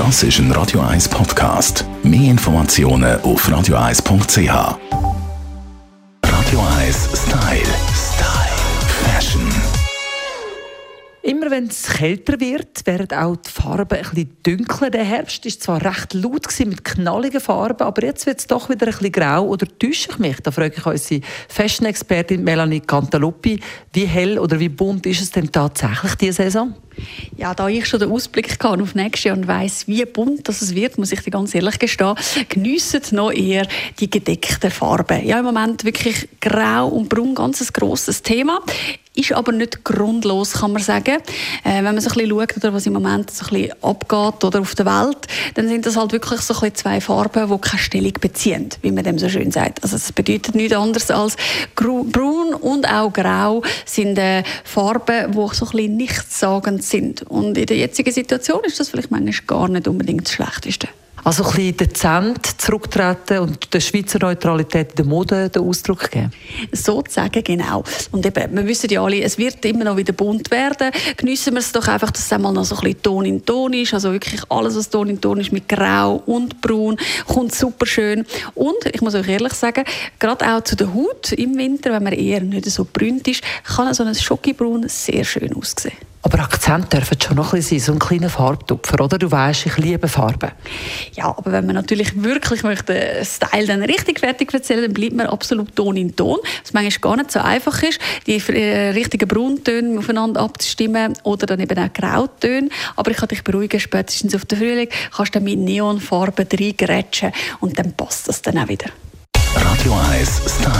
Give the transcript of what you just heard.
Das ist ein Radio 1 Podcast. Mehr Informationen auf radio1.ch. Radio 1 Style. Style. Fashion. Immer wenn es kälter wird, werden auch die Farben ein bisschen dunkler. Der Herbst war zwar recht laut mit knalligen Farben, aber jetzt wird es doch wieder ein bisschen grau. Oder täusche ich mich? Da frage ich unsere Fashion-Expertin Melanie Cantaluppi. Wie hell oder wie bunt ist es denn tatsächlich diese Saison? Ja, da ich schon den Ausblick kann auf nächstes Jahr und weiss, wie bunt das es wird, muss ich dir ganz ehrlich gestehen, geniessen noch eher die gedeckten Farben. Ja, im Moment wirklich grau und braun, ganz ein grosses Thema ist aber nicht grundlos, kann man sagen. Äh, wenn man so ein bisschen schaut, oder was im Moment so ein bisschen abgeht oder auf der Welt, dann sind das halt wirklich so ein bisschen zwei Farben, die keine Stellung beziehen, wie man dem so schön sagt. Also es bedeutet nichts anderes als braun und auch grau sind äh, Farben, die so ein bisschen nichtssagend sind. Und in der jetzigen Situation ist das vielleicht manchmal gar nicht unbedingt das Schlechteste. Also ein bisschen dezent zurücktreten und der Schweizer Neutralität der Mode den Ausdruck geben? Sozusagen, genau. Und eben, wir wissen ja alle, es wird immer noch wieder bunt werden. Geniessen wir es doch einfach, dass es einmal noch so ein bisschen Ton in Ton ist. Also wirklich alles, was Ton in Ton ist, mit Grau und Braun, kommt super schön. Und ich muss euch ehrlich sagen, gerade auch zu der Haut im Winter, wenn man eher nicht so brünt ist, kann so ein Schokibraun sehr schön aussehen. Aber Akzent dürfen schon noch ein bisschen sein, so ein kleiner Farbtupfer, oder? Du weißt, ich liebe Farben. Ja, aber wenn man natürlich wirklich möchte, Style dann richtig fertig erzählen, dann bleibt man absolut Ton in Ton, was manchmal gar nicht so einfach ist, die äh, richtigen Brauntöne aufeinander abzustimmen oder dann eben auch Grautöne. Aber ich kann dich beruhigen, spätestens auf den Frühling kannst du dann mit Neonfarben reingrätschen und dann passt das dann auch wieder. Radio 1 Style. Style.